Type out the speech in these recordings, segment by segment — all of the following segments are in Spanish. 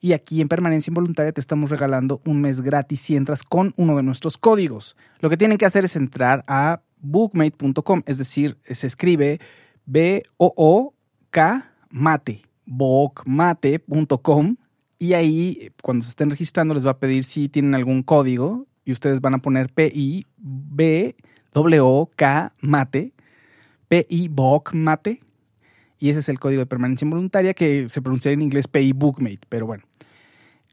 Y aquí en Permanencia Involuntaria te estamos regalando un mes gratis si entras con uno de nuestros códigos. Lo que tienen que hacer es entrar a bookmate.com, es decir, se escribe B-O-O-K mate, bookmate.com y ahí cuando se estén registrando les va a pedir si tienen algún código y ustedes van a poner P-I B-O-K mate, P-I Book mate y ese es el código de permanencia involuntaria que se pronuncia en inglés PI Bookmate, pero bueno.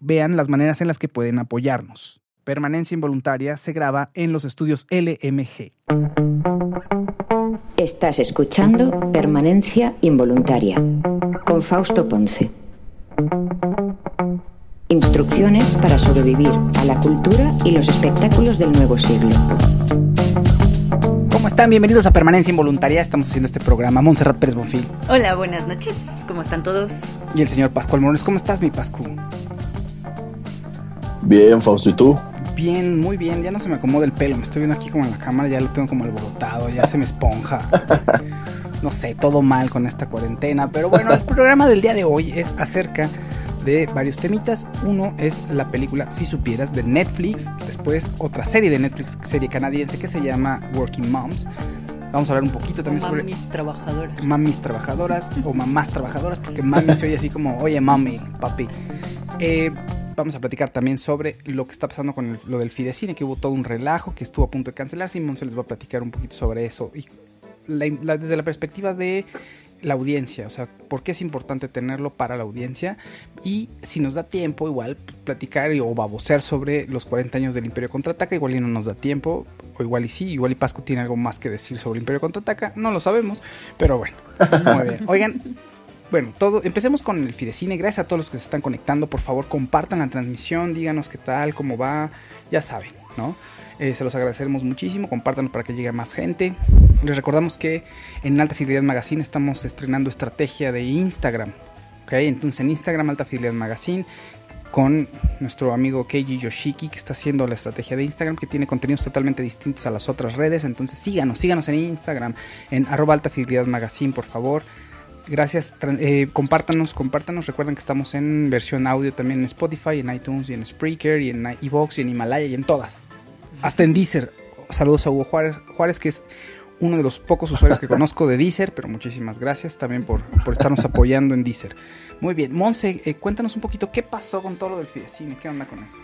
vean las maneras en las que pueden apoyarnos. Permanencia Involuntaria se graba en los estudios LMG. Estás escuchando Permanencia Involuntaria con Fausto Ponce. Instrucciones para sobrevivir a la cultura y los espectáculos del nuevo siglo. ¿Cómo están? Bienvenidos a Permanencia Involuntaria. Estamos haciendo este programa. Montserrat Pérez Bonfil. Hola, buenas noches. ¿Cómo están todos? Y el señor Pascual Morones. ¿Cómo estás, mi Pascu? Bien, Fausto, ¿y tú? Bien, muy bien. Ya no se me acomoda el pelo. Me estoy viendo aquí como en la cámara, ya lo tengo como alborotado, ya se me esponja. No sé, todo mal con esta cuarentena. Pero bueno, el programa del día de hoy es acerca de varios temitas. Uno es la película Si Supieras de Netflix. Después otra serie de Netflix, serie canadiense que se llama Working Moms. Vamos a hablar un poquito también sobre... Mamis trabajadoras. Mamis trabajadoras o mamás trabajadoras, porque mami se oye así como, oye mami, papi. Eh, vamos a platicar también sobre lo que está pasando con lo del Fidecine, que hubo todo un relajo, que estuvo a punto de cancelarse. Simón se les va a platicar un poquito sobre eso. Y desde la perspectiva de la audiencia, o sea, por qué es importante tenerlo para la audiencia y si nos da tiempo igual platicar o babosear sobre los 40 años del Imperio Contraataca, igual y no nos da tiempo, o igual y sí, igual y Pascu tiene algo más que decir sobre el Imperio Contraataca, no lo sabemos, pero bueno, muy bien. Oigan, bueno, todo, empecemos con el Fidecine. Gracias a todos los que se están conectando. Por favor, compartan la transmisión, díganos qué tal, cómo va. Ya saben, ¿no? Eh, se los agradeceremos muchísimo. Compártanlo para que llegue más gente. Les recordamos que en Alta Fidelidad Magazine estamos estrenando estrategia de Instagram. ¿ok? Entonces en Instagram Alta Fidelidad Magazine con nuestro amigo Keiji Yoshiki que está haciendo la estrategia de Instagram que tiene contenidos totalmente distintos a las otras redes. Entonces síganos, síganos en Instagram en arroba Alta Fidelidad Magazine por favor. Gracias, eh, compártanos, compártanos. Recuerden que estamos en versión audio también en Spotify, en iTunes y en Spreaker y en iVoox y en Himalaya y en todas. Hasta en Deezer. Saludos a Hugo Juárez, Juárez que es uno de los pocos usuarios que conozco de Deezer, pero muchísimas gracias también por, por estarnos apoyando en Deezer. Muy bien, Monse, eh, cuéntanos un poquito qué pasó con todo lo del Fidecine, qué onda con eso.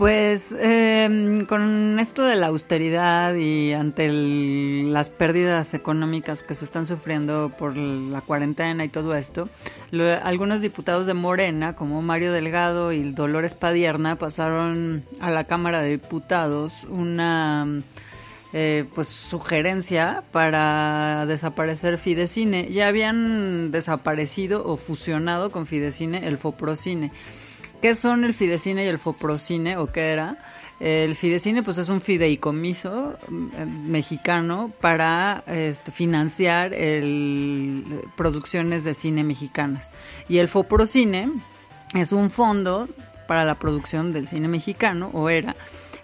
Pues em, con esto de la austeridad y ante las pérdidas económicas que se están sufriendo por la cuarentena y todo esto, algunos diputados de Morena, como Mario Delgado y Dolores Padierna, pasaron a la Cámara de Diputados una eh, pues sugerencia para desaparecer Fidecine. Ya habían desaparecido o fusionado con Fidecine el Foprocine. ¿Qué son el Fidecine y el Foprocine o qué era? El Fidecine pues es un fideicomiso mm, mexicano para este, financiar producciones de cine mexicanas. Y el Foprocine es un fondo para la producción del cine mexicano, o era.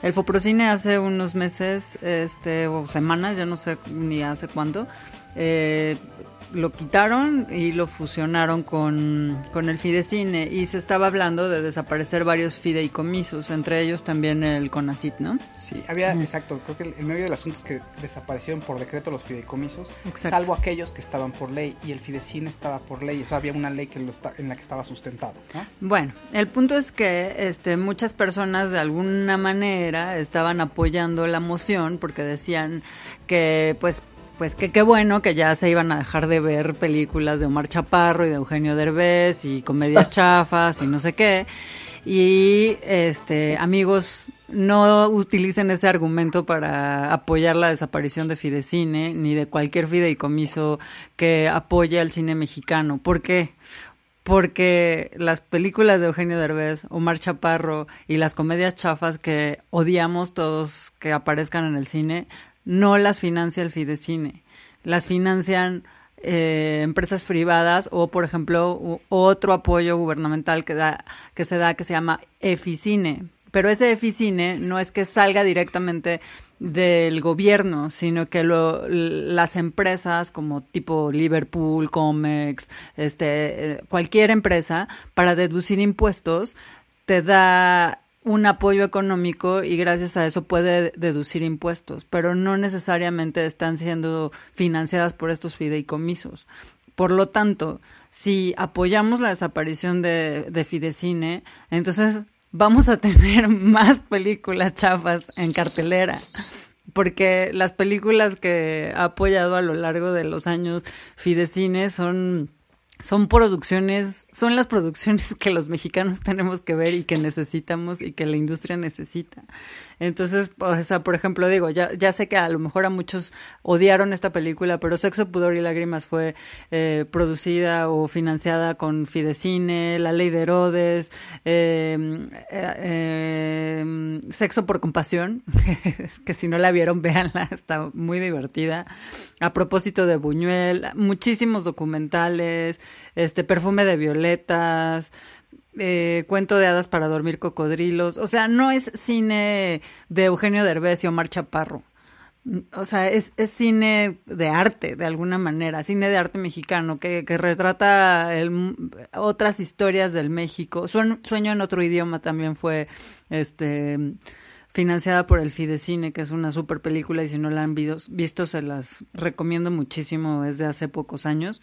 El Foprocine hace unos meses, este, o semanas, ya no sé ni hace cuánto, eh, lo quitaron y lo fusionaron con, el Fidecine. Y se estaba hablando de desaparecer varios fideicomisos, entre ellos también el CONACIT, ¿no? Sí, había, exacto, creo que el, medio del asunto es que desaparecieron por decreto los fideicomisos, salvo aquellos que estaban por ley y el Fidecine estaba por ley, o sea, había una ley que lo está, en la que estaba sustentado, Bueno, el punto es que este, muchas personas de alguna manera estaban apoyando la moción porque decían que pues pues que qué bueno que ya se iban a dejar de ver películas de Omar Chaparro y de Eugenio Derbez y comedias chafas y no sé qué. Y este amigos, no utilicen ese argumento para apoyar la desaparición de Fidecine ni de cualquier fideicomiso que apoye al cine mexicano. ¿Por qué? Porque las películas de Eugenio Derbez, Omar Chaparro y las comedias chafas que odiamos todos que aparezcan en el cine no las financia el Fidecine, las financian eh, empresas privadas o, por ejemplo, otro apoyo gubernamental que, da, que se da que se llama Eficine. Pero ese Eficine no es que salga directamente del gobierno, sino que lo, las empresas como tipo Liverpool, Comex, este, eh, cualquier empresa, para deducir impuestos, te da un apoyo económico y gracias a eso puede deducir impuestos, pero no necesariamente están siendo financiadas por estos fideicomisos. Por lo tanto, si apoyamos la desaparición de, de Fidecine, entonces vamos a tener más películas chafas en cartelera porque las películas que ha apoyado a lo largo de los años Fidecine son son producciones, son las producciones que los mexicanos tenemos que ver y que necesitamos y que la industria necesita. Entonces, o sea, por ejemplo, digo, ya, ya sé que a lo mejor a muchos odiaron esta película, pero Sexo, Pudor y Lágrimas fue eh, producida o financiada con Fidecine, La Ley de Herodes, em, eh, em, Sexo por Compasión, que si no la vieron, véanla, está muy divertida. A propósito de Buñuel, muchísimos documentales, este Perfume de Violetas, eh, cuento de hadas para dormir cocodrilos. O sea, no es cine de Eugenio Derbez y Omar Chaparro. O sea, es, es cine de arte, de alguna manera, cine de arte mexicano, que, que retrata otras historias del México. Sueño, en otro idioma también fue este financiada por el Fidecine, que es una super película y si no la han visto se las recomiendo muchísimo, es de hace pocos años.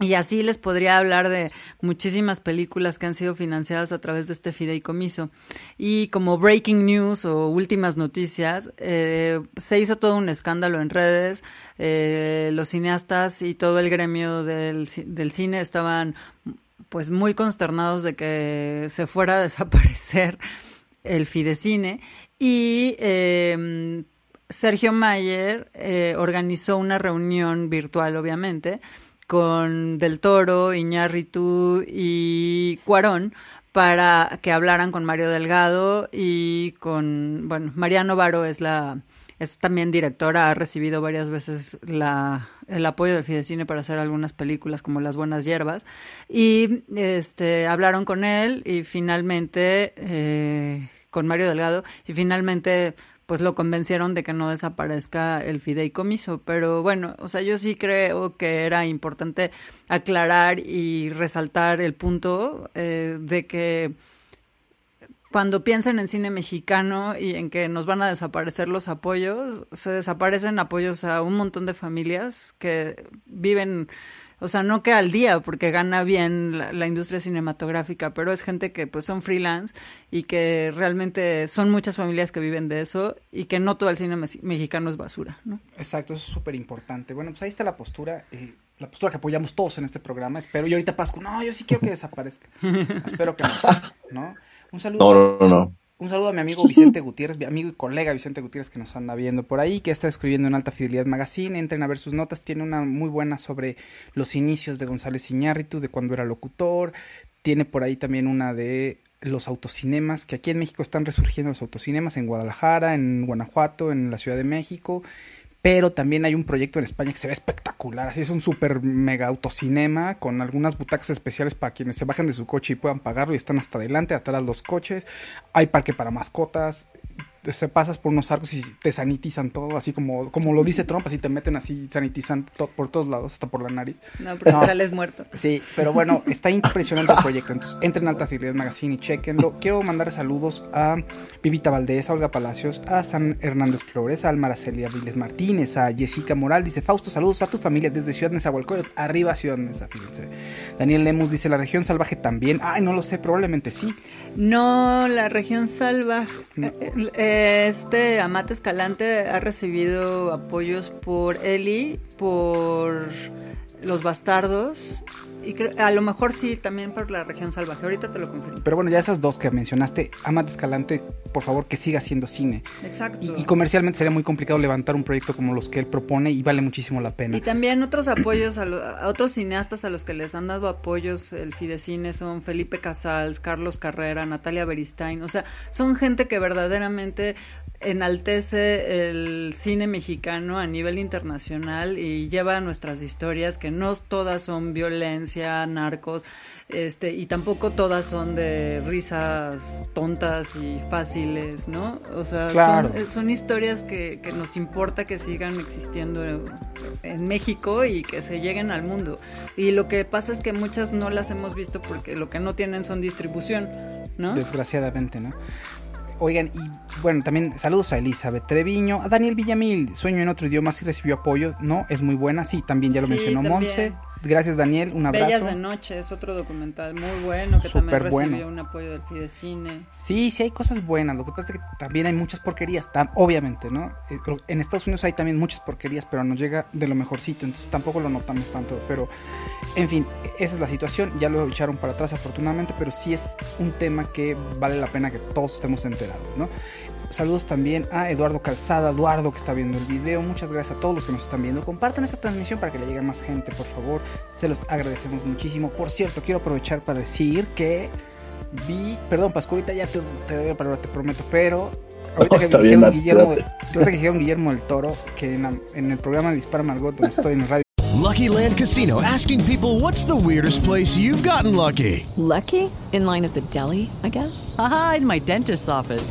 Y así les podría hablar de muchísimas películas que han sido financiadas a través de este fideicomiso. Y como breaking news o últimas noticias, eh, se hizo todo un escándalo en redes. Eh, los cineastas y todo el gremio del, del cine estaban pues muy consternados de que se fuera a desaparecer el fidecine. Y eh, Sergio Mayer eh, organizó una reunión virtual, obviamente, con Del Toro, Iñárritu y Cuarón para que hablaran con Mario Delgado y con, bueno, Mariano Varo es la, es también directora, ha recibido varias veces la, el apoyo del Fidecine para hacer algunas películas como Las Buenas Hierbas y este, hablaron con él y finalmente, eh, con Mario Delgado y finalmente pues lo convencieron de que no desaparezca el fideicomiso. Pero bueno, o sea, yo sí creo que era importante aclarar y resaltar el punto eh, de que cuando piensen en cine mexicano y en que nos van a desaparecer los apoyos, se desaparecen apoyos a un montón de familias que viven o sea, no que al día, porque gana bien la, industria cinematográfica, pero es gente que pues son freelance y que realmente son muchas familias que viven de eso y que no todo el cine mexicano es basura, ¿no? Exacto, eso es súper importante. Bueno, pues ahí está la postura. Eh, la postura que apoyamos todos en este programa, espero. Y ahorita Pascu, no, yo sí quiero que desaparezca. espero que no, ¿no? Un saludo. No, no, no. Un saludo a mi amigo Vicente Gutiérrez, mi amigo y colega Vicente Gutiérrez que nos anda viendo por ahí, que está escribiendo en Alta Fidelidad Magazine. Entren a ver sus notas. Tiene una muy buena sobre los inicios de González Iñárritu, de cuando era locutor. Tiene por ahí también una de los autocinemas, que aquí en México están resurgiendo los autocinemas, en Guadalajara, en Guanajuato, en la Ciudad de México. Pero también hay un proyecto en España que se ve espectacular. Así es un super mega autocinema con algunas butacas especiales para quienes se bajan de su coche y puedan pagarlo y están hasta adelante, atrás los coches. Hay parque para mascotas se pasas por unos arcos y te sanitizan todo, así como, como lo dice Trump, así te meten así, sanitizan por todos lados, hasta por la nariz. No, pero sales muerto. Sí, pero bueno, está impresionante el proyecto. Entonces, entren a Alta Fidelidad Magazine y chequenlo. Quiero mandar saludos a Vivita Valdés, a Olga Palacios, a San Hernández Flores, a Almaracelia Viles Martínez, a Jessica Moral. Dice Fausto, saludos a tu familia desde Ciudad Nezahualcóyotl, arriba Ciudad Neza, fíjense. Daniel Lemus dice, la región salvaje también. Ay, no lo sé, probablemente sí. No, la región salvaje. Eh, eh, este Amate Escalante ha recibido apoyos por Eli, por Los Bastardos y a lo mejor sí, también por la región salvaje. Ahorita te lo confirmo. Pero bueno, ya esas dos que mencionaste, Amate Escalante, por favor, que siga haciendo cine. Exacto. Y, comercialmente sería muy complicado levantar un proyecto como los que él propone y vale muchísimo la pena. Y también otros apoyos a, otros cineastas a los que les han dado apoyos el Fidecine son Felipe Casals, Carlos Carrera, Natalia Beristain. O sea, son gente que verdaderamente enaltece el cine mexicano a nivel internacional y lleva nuestras historias que no todas son violencia, narcos, este, y tampoco todas son de risas tontas y fáciles, ¿no? O sea, son, historias que, que, nos importa que sigan existiendo en México y que se lleguen al mundo. Y lo que pasa es que muchas no las hemos visto porque lo que no tienen son distribución, ¿no? Desgraciadamente, ¿no? Oigan, y bueno, también saludos a Elizabeth Treviño, a Daniel Villamil, Sueño en otro idioma, sí recibió apoyo, ¿no? Es muy buena, sí, también ya lo mencionó Monse. Gracias, Daniel. Un abrazo. Bellas de Noche es otro documental muy bueno que también recibió un apoyo del Fidecine. Sí, sí hay cosas buenas. Lo que pasa es que también hay muchas porquerías, obviamente, ¿no? Eh, en Estados Unidos hay también muchas porquerías, pero nos llega de lo mejorcito, entonces tampoco lo notamos tanto. Pero, en fin, esa es la situación. Ya lo echaron para atrás, afortunadamente, pero sí es un tema que vale la pena que todos estemos enterados, ¿no? Saludos también a Eduardo Calzada, Eduardo que está viendo el video. Muchas gracias a todos los que nos están viendo. Compartan esta transmisión para que le llegue a más gente, por favor. Se los agradecemos muchísimo. Por cierto, quiero aprovechar para decir que vi, perdón, Pascualita, ya te, te doy la palabra, te prometo, pero ahorita que, dijeron Guillermo, ahorita que dijeron Guillermo del Toro, que en, en el programa Dispara Margot, donde estoy en el radio. Lucky Land Casino, asking people what's the weirdest place you've gotten lucky. Lucky? In line at the deli, I guess? Aha, in my dentist's office.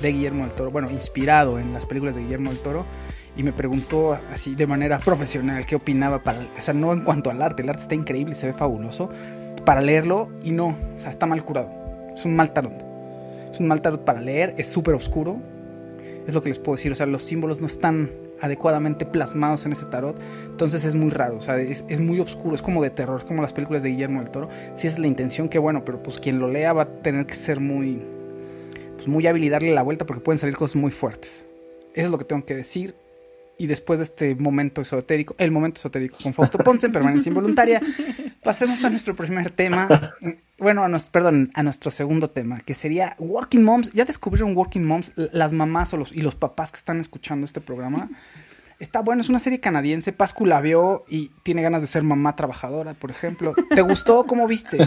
de Guillermo del Toro, bueno, inspirado en las películas de Guillermo del Toro, y me preguntó así de manera profesional qué opinaba para, o sea, no en cuanto al arte, el arte está increíble, se ve fabuloso, para leerlo y no, o sea, está mal curado, es un mal tarot, es un mal tarot para leer, es súper oscuro, es lo que les puedo decir, o sea, los símbolos no están adecuadamente plasmados en ese tarot, entonces es muy raro, o sea, es, muy oscuro, es como de terror, es como las películas de Guillermo del Toro, si es la intención, que bueno, pero pues quien lo lea va a tener que ser muy pues, muy hábil y darle la vuelta porque pueden salir cosas muy fuertes. Eso es lo que tengo que decir. Y después de este momento esotérico, el momento esotérico con Fausto Ponce en permanencia involuntaria, pasemos a nuestro primer tema. Bueno, a nuestro, perdón, a nuestro segundo tema, que sería Working Moms. ¿Ya descubrieron Working Moms? Las mamás o los, y los papás que están escuchando este programa. Está bueno, es una serie canadiense. Pascu la vio y tiene ganas de ser mamá trabajadora, por ejemplo. ¿Te gustó? ¿Cómo viste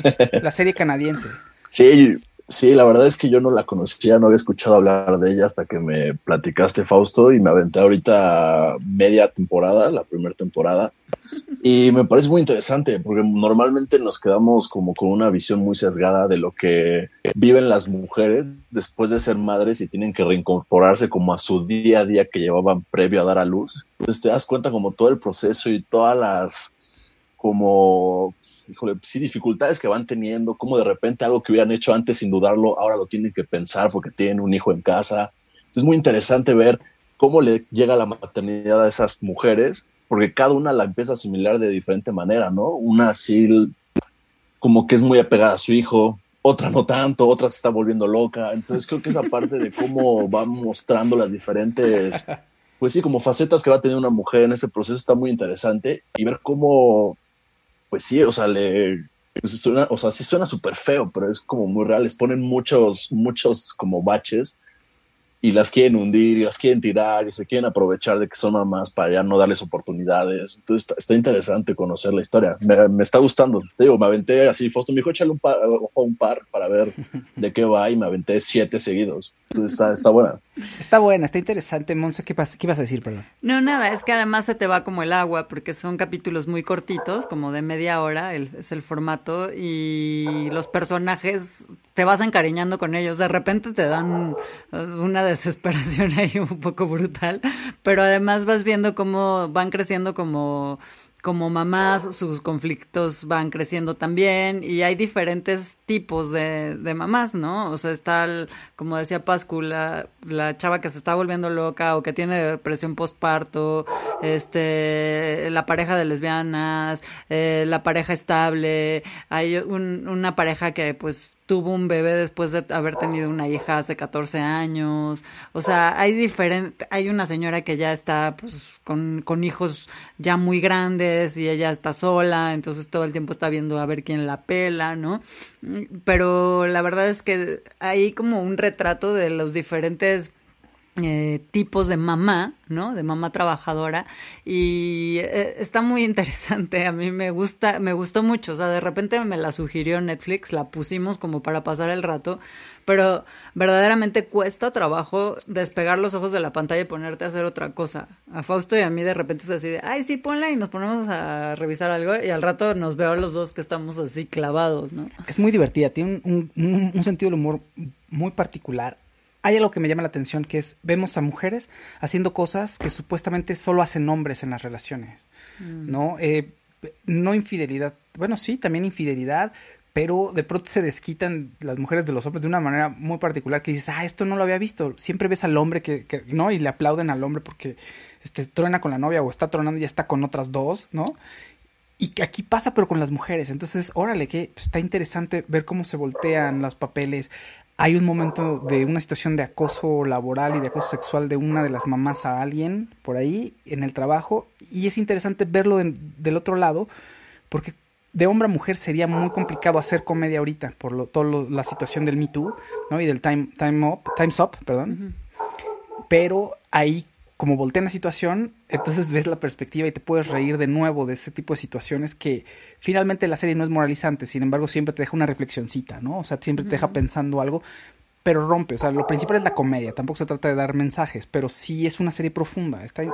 la serie canadiense? Sí, Sí, la verdad es que yo no la conocía, no había escuchado hablar de ella hasta que me platicaste, Fausto, y me aventé ahorita media temporada, la primera temporada. Y me parece muy interesante porque normalmente nos quedamos como con una visión muy sesgada de lo que viven las mujeres después de ser madres y tienen que reincorporarse como a su día a día que llevaban previo a dar a luz. Entonces te das cuenta como todo el proceso y todas las como híjole, sí, dificultades que van teniendo, como de repente algo que hubieran hecho antes sin dudarlo, ahora lo tienen que pensar porque tienen un hijo en casa. Es muy interesante ver cómo le llega la maternidad a esas mujeres, porque cada una la empieza a asimilar de diferente manera, ¿no? Una así como que es muy apegada a su hijo, otra no tanto, otra se está volviendo loca. Entonces creo que esa parte de cómo va mostrando las diferentes, pues sí, como facetas que va a tener una mujer en este proceso está muy interesante y ver cómo pues sí, o sea, le pues suena, o sea, sí suena súper feo, pero es como muy real. Les ponen muchos, muchos como baches y las quieren hundir y las quieren tirar y se quieren aprovechar de que son mamás para ya no darles oportunidades. Entonces está, está interesante conocer la historia. Me, me, está gustando. Te digo, me aventé así, Fausto me dijo, échale un par, un par para ver de qué va y me aventé siete seguidos. Entonces está, está buena. Está buena, está interesante. Monse, ¿qué, ¿qué ibas a decir, perdón? No, nada, es que además se te va como el agua porque son capítulos muy cortitos, como de media hora, el, es el formato y los personajes te vas encariñando con ellos. De repente te dan una desesperación ahí un poco brutal, pero además vas viendo cómo van creciendo como como mamás, sus conflictos van creciendo también y hay diferentes tipos de, de mamás, ¿no? O sea, está, el, como decía Pascu, la, la, chava que se está volviendo loca o que tiene depresión postparto, este, la pareja de lesbianas, eh, la pareja estable, hay un, una pareja que pues tuvo un bebé después de haber tenido una hija hace 14 años. O sea, hay diferente, hay una señora que ya está pues con, con hijos ya muy grandes y ella está sola, entonces todo el tiempo está viendo a ver quién la pela, ¿no? Pero la verdad es que hay como un retrato de los diferentes eh, tipos de mamá, ¿no? De mamá trabajadora y eh, está muy interesante. A mí me gusta, me gustó mucho. O sea, de repente me la sugirió Netflix, la pusimos como para pasar el rato, pero verdaderamente cuesta trabajo despegar los ojos de la pantalla y ponerte a hacer otra cosa. A Fausto y a mí de repente es así de, ay, sí, ponla y nos ponemos a revisar algo y al rato nos veo los dos que estamos así clavados, ¿no? Es muy divertida, tiene un, un, un sentido del humor muy particular hay algo que me llama la atención que es vemos a mujeres haciendo cosas que supuestamente solo hacen hombres en las relaciones, mm. ¿no? Eh, no infidelidad, bueno, sí, también infidelidad, pero de pronto se desquitan las mujeres de los hombres de una manera muy particular que dices, ah, esto no lo había visto. Siempre ves al hombre que, que ¿no? Y le aplauden al hombre porque este, truena con la novia o está tronando y ya está con otras dos, ¿no? Y aquí pasa, pero con las mujeres. Entonces, órale, que está interesante ver cómo se voltean los papeles hay un momento de una situación de acoso laboral y de acoso sexual de una de las mamás a alguien por ahí en el trabajo y es interesante verlo en, del otro lado porque de hombre a mujer sería muy complicado hacer comedia ahorita por lo, toda la situación del Me Too ¿no? y del Time, time Up, Time's Up, perdón. Pero ahí como voltean la situación, entonces ves la perspectiva y te puedes reír de nuevo de ese tipo de situaciones que finalmente la serie no es moralizante, sin embargo siempre te deja una reflexioncita, ¿no? O sea, siempre te deja pensando algo, pero rompe, o sea, lo principal es la comedia, tampoco se trata de dar mensajes, pero sí es una serie profunda, está y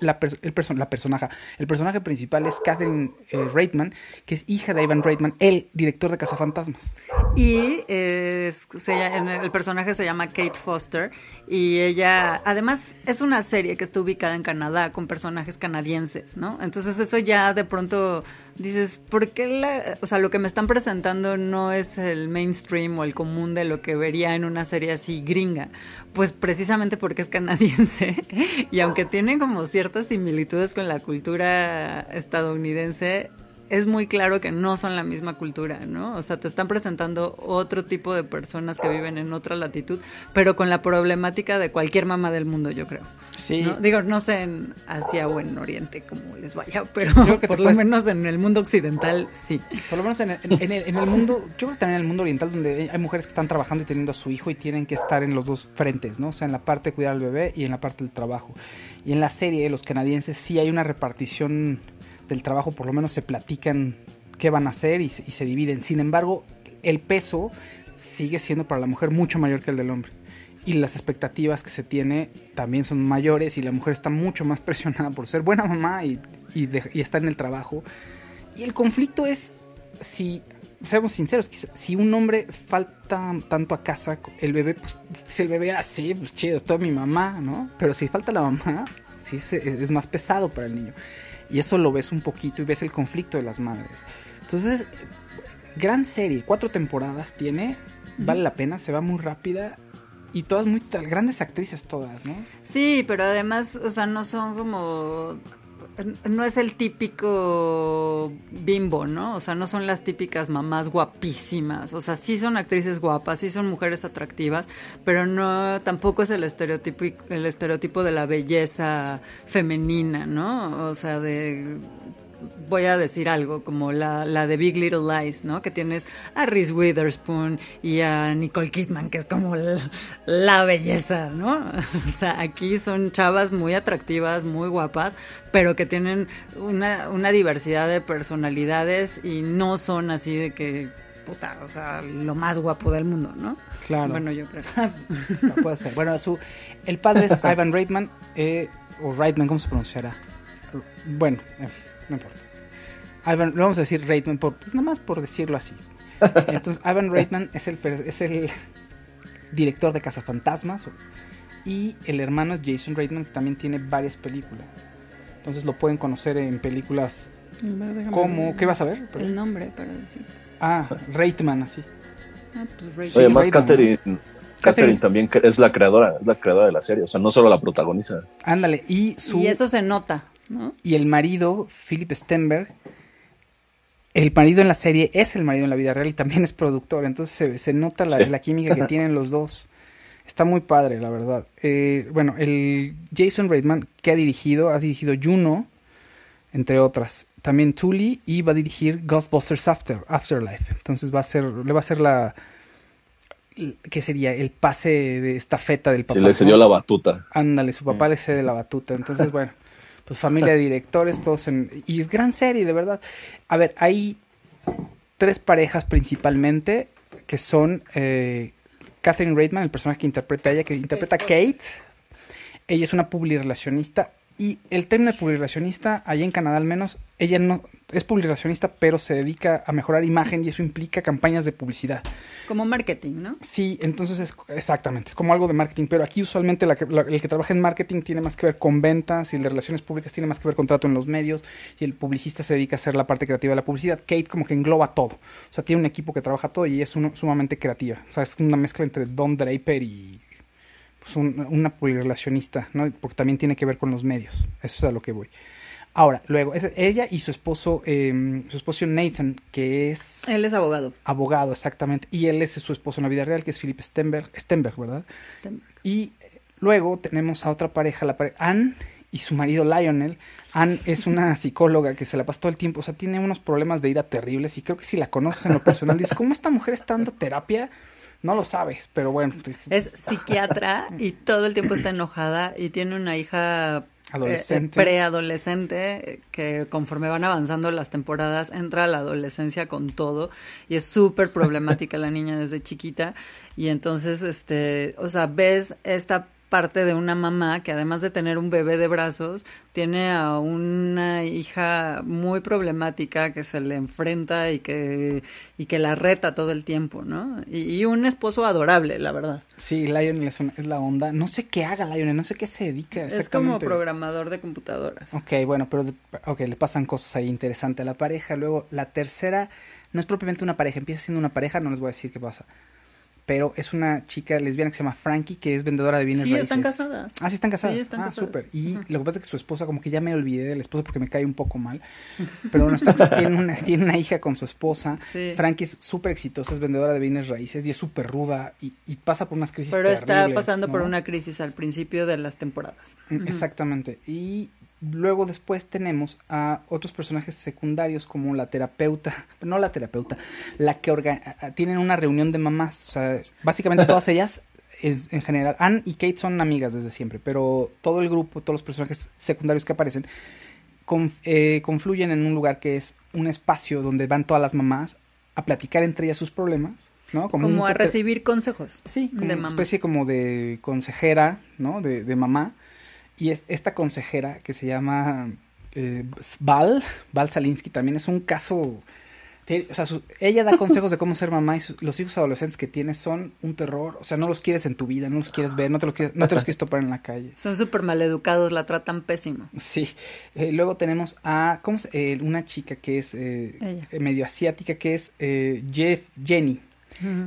la, el la personaje, el personaje principal es Catherine eh, Reitman, que es hija de Ivan Reitman, el director de Cazafantasmas. Y eh, se, el personaje se llama Kate Foster y ella, además, es una serie que está ubicada en Canadá con personajes canadienses, ¿no? Entonces eso ya de pronto dices, ¿por qué la, o sea, lo que me están presentando no es el mainstream o el común de lo que vería en una serie así gringa? Pues precisamente porque es canadiense y aunque tiene como ciertas similitudes con la cultura estadounidense, es muy claro que no son la misma cultura, ¿no? O sea, te están presentando otro tipo de personas que viven en otra latitud, pero con la problemática de cualquier mamá del mundo, yo creo. Sí. Digo, no sé en Asia o en Oriente cómo les vaya, pero por lo menos en el mundo occidental, sí. Por lo menos en el, en, el, en el, mundo, yo creo que también en el mundo oriental, donde hay mujeres que están trabajando y teniendo a su hijo y tienen que estar en los dos frentes, ¿no? O sea, en la parte de cuidar al bebé y en la parte del trabajo. Y en la serie, los canadienses sí hay una repartición del trabajo por lo menos se platican qué van a hacer y, se dividen. Sin embargo, el peso sigue siendo para la mujer mucho mayor que el del hombre. Y las expectativas que se tiene también son mayores y la mujer está mucho más presionada por ser buena mamá y, y, estar en el trabajo. Y el conflicto es si, seamos sinceros, si un hombre falta tanto a casa, el bebé, pues si el bebé así, pues chido, es toda mi mamá, ¿no? Pero si falta la mamá, sí se- es más pesado para el niño. Y eso lo ves un poquito y ves el conflicto de las madres. Entonces, gran serie, cuatro temporadas tiene, vale la pena, se va muy rápida y todas muy grandes actrices todas, ¿no? Sí, pero además, o sea, no son como... No es el típico bimbo, ¿no? O sea, no son las típicas mamás guapísimas. O sea, sí son actrices guapas, sí son mujeres atractivas, pero no, tampoco es el estereotipo, el estereotipo de la belleza femenina, ¿no? O sea, de voy a decir algo, como la, la de Big Little Lies, ¿no? Que tienes a Reese Witherspoon y a Nicole Kidman, que es como la, la belleza, ¿no? O sea, aquí son chavas muy atractivas, muy guapas, pero que tienen una, una diversidad de personalidades y no son así de que, puta, o sea, lo más guapo del mundo, ¿no? Claro. Bueno, yo creo. No puede ser. Bueno, su, el padre es Ivan Reitman, eh, o Reitman, ¿cómo se pronunciará? Bueno, en fin, no importa. Ivan, lo vamos a decir Reitman, por, nada más por decirlo así. Entonces, Ivan Reitman es el, es el director de Cazafantasmas y el hermano es Jason Reitman, que también tiene varias películas. Entonces lo pueden conocer en películas como... ¿Qué vas a ver? El nombre para decir. Ah, Reitman, así. Ah, pues. Oye, Catherine, también es la creadora, es la creadora de la serie, o sea, no solo la protagoniza. Ándale, y su... Y eso se nota, ¿no? y el marido, Philip Stenberg, el marido en la serie es el marido en la vida real y también es productor, entonces se, se nota la, Sí. la química que tienen los dos. Está muy padre, la verdad. Eh, bueno, el Jason Reitman, que ha dirigido, ha dirigido Juno, entre otras. También Tully y va a dirigir Ghostbusters After, Afterlife. Entonces va a ser, le va a hacer la, ¿qué sería? El pase de estafeta del papá. Se le cedió ¿no? la batuta. Ándale, su papá le cede la batuta. Entonces, bueno, pues familia de directores, todos en... Y es gran serie, de verdad. A ver, hay tres parejas principalmente que son eh, Catherine Reitman, el personaje que interpreta a ella, que interpreta a Kate. Ella es una publirelacionista y el término de publirelacionista, allá en Canadá al menos, ella no es publirelacionista, pero se dedica a mejorar imagen y eso implica campañas de publicidad. Como marketing, ¿no? Sí, entonces es exactamente, es como algo de marketing, pero aquí usualmente la que- la- el que trabaja en marketing tiene más que ver con ventas y el de relaciones públicas tiene más que ver con trato en los medios y el publicista se dedica a hacer la parte creativa de la publicidad. Kate como que engloba todo, o sea, tiene un equipo que trabaja todo y ella es uno- sumamente creativa, o sea, es una mezcla entre Don Draper y pues, un- una publirelacionista, ¿no? Porque también tiene que ver con los medios, eso es a lo que voy. Ahora, luego, es- ella y su esposo, eh, su esposo Nathan, que es Él es abogado. abogado, exactamente. Y él es su esposo en la vida real, que es Philip Stenberg, Stenberg ¿verdad? Stenberg. Y eh, luego tenemos a otra pareja, la pare- Anne y su marido Lionel. Anne es una psicóloga que se la pasa todo el tiempo, o sea, tiene unos problemas de ira terribles y creo que si la conoces en lo personal, dices, ¿cómo esta mujer está dando terapia? No lo sabes, pero bueno. Es psiquiatra y todo el tiempo está enojada y tiene una hija eh, Adolescente. preadolescente que conforme van avanzando las temporadas entra a la adolescencia con todo y es súper problemática la niña desde chiquita y entonces este o sea ves esta parte de una mamá que además de tener un bebé de brazos tiene a una hija muy problemática que se le enfrenta y que y que la reta todo el tiempo no y, y un esposo adorable la verdad Sí, Lionel es, una- es la onda. No sé qué haga Lionel, no sé qué se dedica es como programador de computadoras Ok, bueno, pero ok, le pasan cosas ahí interesantes a la pareja. Luego, la tercera no es propiamente una pareja, empieza siendo una pareja, no les voy a decir qué pasa. Pero es una chica lesbiana que se llama Frankie, que es vendedora de bienes sí raíces. están casadas Ah, sí están casadas. Sí, están ah, súper. Y lo que pasa es que su esposa, como que ya me olvidé del esposo porque me cae un poco mal. Pero bueno, está- tiene, una, tiene una hija con su esposa. Sí. Frankie es súper exitosa, es vendedora de bienes raíces y es súper ruda y, y pasa por unas crisis pero está pasando por una crisis al principio de las temporadas Exactamente. Y luego después tenemos a otros personajes secundarios como la terapeuta, no la terapeuta, la que orga- tienen una reunión de mamás. O sea, básicamente todas ellas, es, en general, Anne y Kate son amigas desde siempre, pero todo el grupo, todos los personajes secundarios que aparecen, conf- eh, confluyen en un lugar que es un espacio donde van todas las mamás a platicar entre ellas sus problemas. ¿no? Como, a recibir consejos. Sí, como de una mamá. especie como de consejera, ¿no? De, de mamá. Y es, esta consejera que se llama eh, Val, Val Salinsky, también es un caso... O sea, su- ella da consejos de cómo ser mamá y su- los hijos adolescentes que tiene son un terror. O sea, no los quieres en tu vida, no los quieres ver, no te los quieres, no te los quieres topar en la calle. Son súper maleducados, la tratan pésimo. Sí. Eh, luego tenemos a ¿cómo se- eh, una chica que es eh, medio asiática, que es Jeff, Jenny.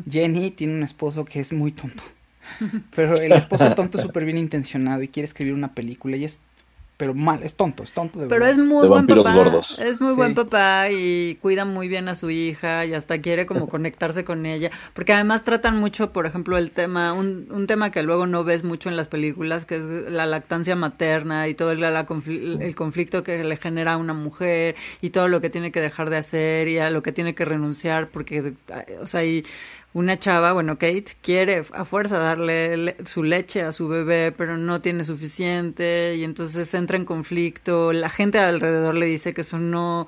Jenny tiene un esposo que es muy tonto. Pero el esposo tonto es súper bien intencionado y quiere escribir una película y es, pero mal, es tonto, es tonto de Pero verdad. es muy De buen papá. gordos. Es muy Sí. buen papá y cuida muy bien a su hija y hasta quiere como conectarse con ella. Porque además tratan mucho, por ejemplo, el tema, un, un tema que luego no ves mucho en las películas, que es la lactancia materna y todo el, la confl- el conflicto que le genera a una mujer y todo lo que tiene que dejar de hacer y a lo que tiene que renunciar. Porque, o sea, y una chava, bueno, Kate, quiere a fuerza darle le- su leche a su bebé, pero no tiene suficiente y entonces entra en conflicto. La gente alrededor le dice que eso no...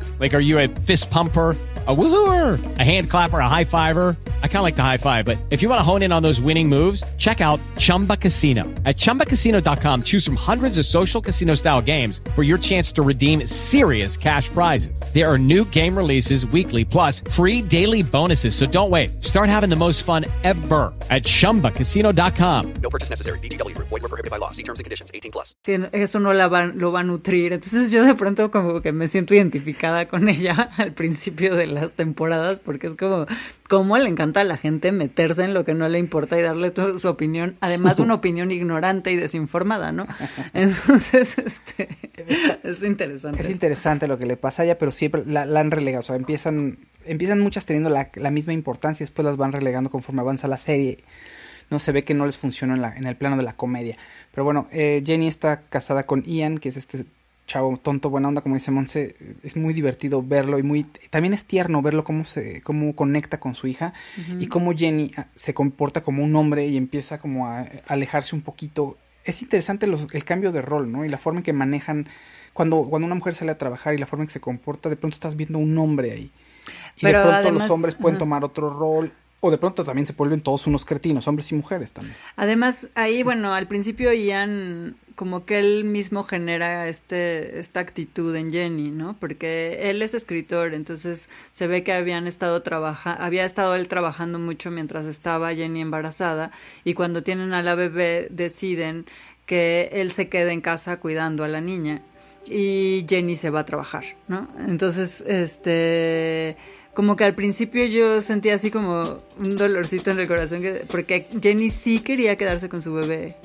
Like, are you a fist pumper? A woohooer, a hand clapper, a high fiver. I kind of like the high five, but if you want to hone in on those winning moves, check out Chumba Casino. At chumbacasino.com, choose from hundreds of social casino style games for your chance to redeem serious cash prizes. There are new game releases weekly, plus free daily bonuses. So don't wait. Start having the most fun ever at chumbacasino.com. No purchase necessary. VGW Group. Void were prohibited by law. See terms and conditions. 18 plus. que esto no la va, lo va a nutrir. Entonces yo de pronto como que me siento identificada con ella al principio de las temporadas porque es como, cómo le encanta a la gente meterse en lo que no le importa y darle toda su opinión. Además una opinión ignorante y desinformada, ¿no? Entonces, este, es interesante. Es interesante lo que le pasa a ella, pero siempre la, la han relegado. O sea, empiezan, empiezan muchas teniendo la, la misma importancia y después las van relegando conforme avanza la serie. No se ve que no les funciona en, la, en el plano de la comedia. Pero bueno, eh, Jenny está casada con Ian, que es este chavo tonto, buena onda, como dice Monse. Es muy divertido verlo y muy también es tierno verlo cómo se cómo conecta con su hija y cómo Jenny ah, se comporta como un hombre y empieza como a alejarse un poquito. Es interesante los- el cambio de rol, ¿no? Y la forma en que manejan cuando cuando una mujer sale a trabajar y la forma en que se comporta, de pronto estás viendo un hombre ahí. Y Pero de pronto además- los hombres pueden tomar otro rol o de pronto también se vuelven todos unos cretinos, hombres y mujeres también. Además, ahí, bueno, al principio Ian como que él mismo genera este esta actitud en Jenny, ¿no? Porque él es escritor, entonces se ve que habían estado trabajando, había estado él trabajando mucho mientras estaba Jenny embarazada y cuando tienen a la bebé deciden que él se quede en casa cuidando a la niña y Jenny se va a trabajar, ¿no? Entonces, este como que al principio yo sentía así como un dolorcito en el corazón que- porque Jenny sí quería quedarse con su bebé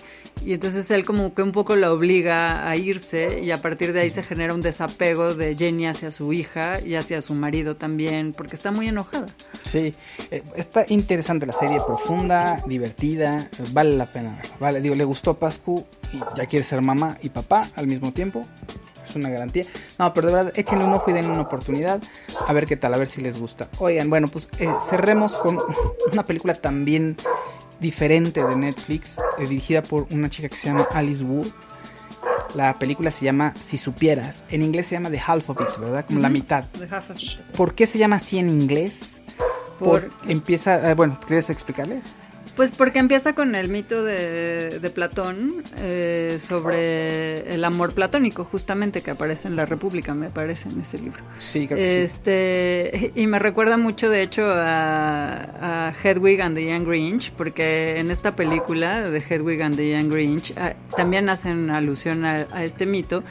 y entonces él como que un poco la obliga a irse y a partir de ahí se genera un desapego de Jenny hacia su hija y hacia su marido también porque está muy enojada. Sí, eh, está interesante la serie, profunda, divertida, vale la pena. Vale, digo, le gustó a Pascu y ya quiere ser mamá y papá al mismo tiempo. Es una garantía. No, pero de verdad, échenle un ojo y denle una oportunidad. A ver qué tal, a ver si les gusta. Oigan, bueno, pues eh, cerremos con una película también diferente de Netflix, eh, dirigida por una chica que se llama Alice Wu. La película se llama Si supieras. En inglés se llama The Half of It, ¿verdad? Como la mitad. ¿Por qué se llama así en inglés? Por- Por, empieza, eh, bueno, ¿quieres explicarle? Pues porque empieza con el mito de, de Platón eh, sobre el amor platónico, justamente que aparece en la República, me parece en ese libro. Sí, creo que sí. Este, y me recuerda mucho, de hecho, a, a Hedwig and the Young Grinch, porque en esta película de Hedwig and the Young Grinch ah, también hacen alusión a, a este mito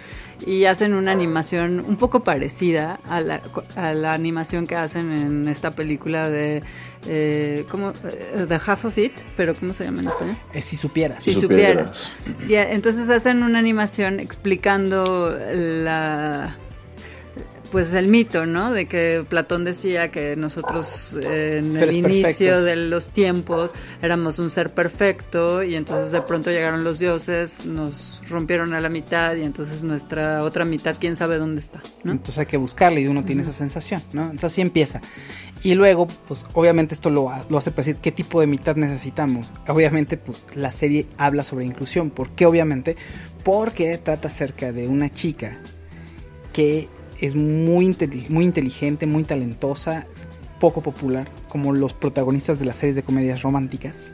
y hacen una animación un poco parecida a la, a la animación que hacen en esta película de eh, ¿cómo? Eh, The Half of It, pero ¿cómo se llama en español? Eh, si supieras. Si Si supieras. supieras. Entonces hacen una animación explicando la pues el mito, ¿no? De que Platón decía que nosotros eh, en Seres el inicio perfectos. de los tiempos éramos un ser perfecto y entonces de pronto llegaron los dioses, nos rompieron a la mitad y entonces nuestra otra mitad quién sabe dónde está, ¿no? Entonces hay que buscarle y uno tiene esa sensación, ¿no? Entonces así empieza. Y luego, pues obviamente esto lo, lo hace para decir qué tipo de mitad necesitamos. Obviamente, pues la serie habla sobre inclusión. ¿Por qué obviamente? Porque trata acerca de una chica que es muy, muy inteligente, muy talentosa, poco popular, como los protagonistas de las series de comedias románticas.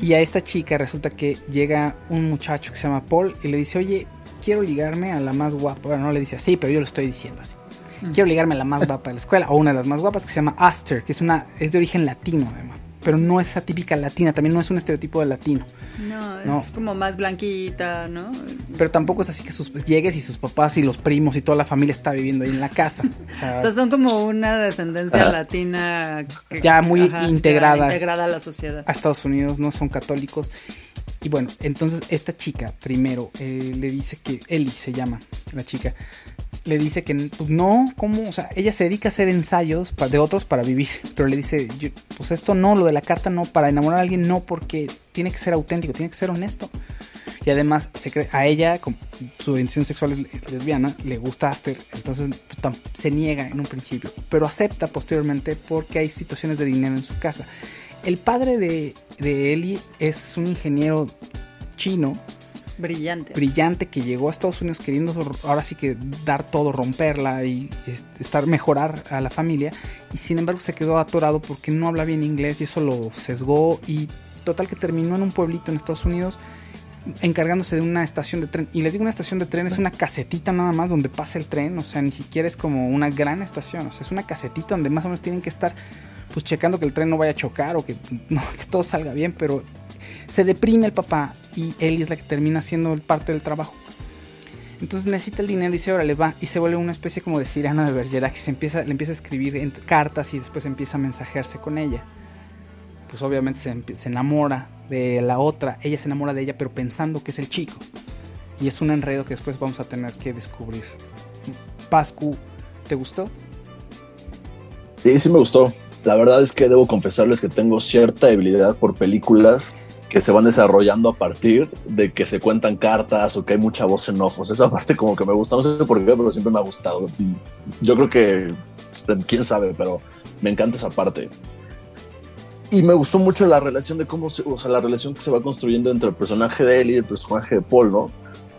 Y a esta chica resulta que llega un muchacho que se llama Paul y le dice, oye, quiero ligarme a la más guapa. Bueno, no le dice así, pero yo lo estoy diciendo así. Quiero ligarme a la más guapa de la escuela, o una de las más guapas que se llama Aster, que es una es de origen latino además. Pero no es esa típica latina, también no es un estereotipo de latino. No, es No. como más blanquita, ¿no? Pero tampoco es así que sus llegues y sus papás y los primos y toda la familia está viviendo ahí en la casa. O sea, O sea, son como una descendencia latina que- Ya muy ya integrada. integrada a la sociedad. a Estados Unidos, no son católicos. Y bueno, entonces esta chica primero eh, le dice que, Ellie se llama la chica, le dice que pues no, ¿cómo? O sea, ella se dedica a hacer ensayos de otros para vivir, pero le dice, yo- pues esto no, lo de la carta no, para enamorar a alguien no, porque tiene que ser auténtico, tiene que ser honesto. Y además, se cree- a ella, con su orientación sexual es, es lesbiana, le gusta Aster, entonces pues, se niega en un principio, pero acepta posteriormente porque hay situaciones de dinero en su casa. El padre de, de Ellie es un ingeniero chino, Brillante. brillante, que llegó a Estados Unidos queriendo ahora sí que dar todo, romperla y est- estar mejorar a la familia. Y sin embargo se quedó atorado porque no habla bien inglés y eso lo sesgó. Y total que terminó en un pueblito en Estados Unidos encargándose de una estación de tren. Y les digo una estación de tren, es una casetita nada más donde pasa el tren, o sea, ni siquiera es como una gran estación, o sea, es una casetita donde más o menos tienen que estar pues checando que el tren no vaya a chocar o que, que todo salga bien, pero se deprime el papá y Ellie es la que termina haciendo parte del trabajo. Entonces necesita el dinero y dice, ahora le va y se vuelve una especie como de Cyrano de Bergerac, se empieza, le empieza a escribir cartas y después empieza a mensajearse con ella. Pues obviamente se, se enamora de la otra, ella se enamora de ella pero pensando que es el chico. Y es un enredo que después vamos a tener que descubrir. Pascu, ¿te gustó? Sí, sí me gustó. La verdad es que debo confesarles que tengo cierta debilidad por películas que se van desarrollando a partir de que se cuentan cartas o que hay mucha voz en ojos. Esa parte como que me gusta, no sé por qué, pero siempre me ha gustado. Yo creo que, quién sabe, pero me encanta esa parte. Y me gustó mucho la relación de cómo, se, o sea, la relación que se va construyendo entre el personaje de él y el personaje de Paul, ¿no?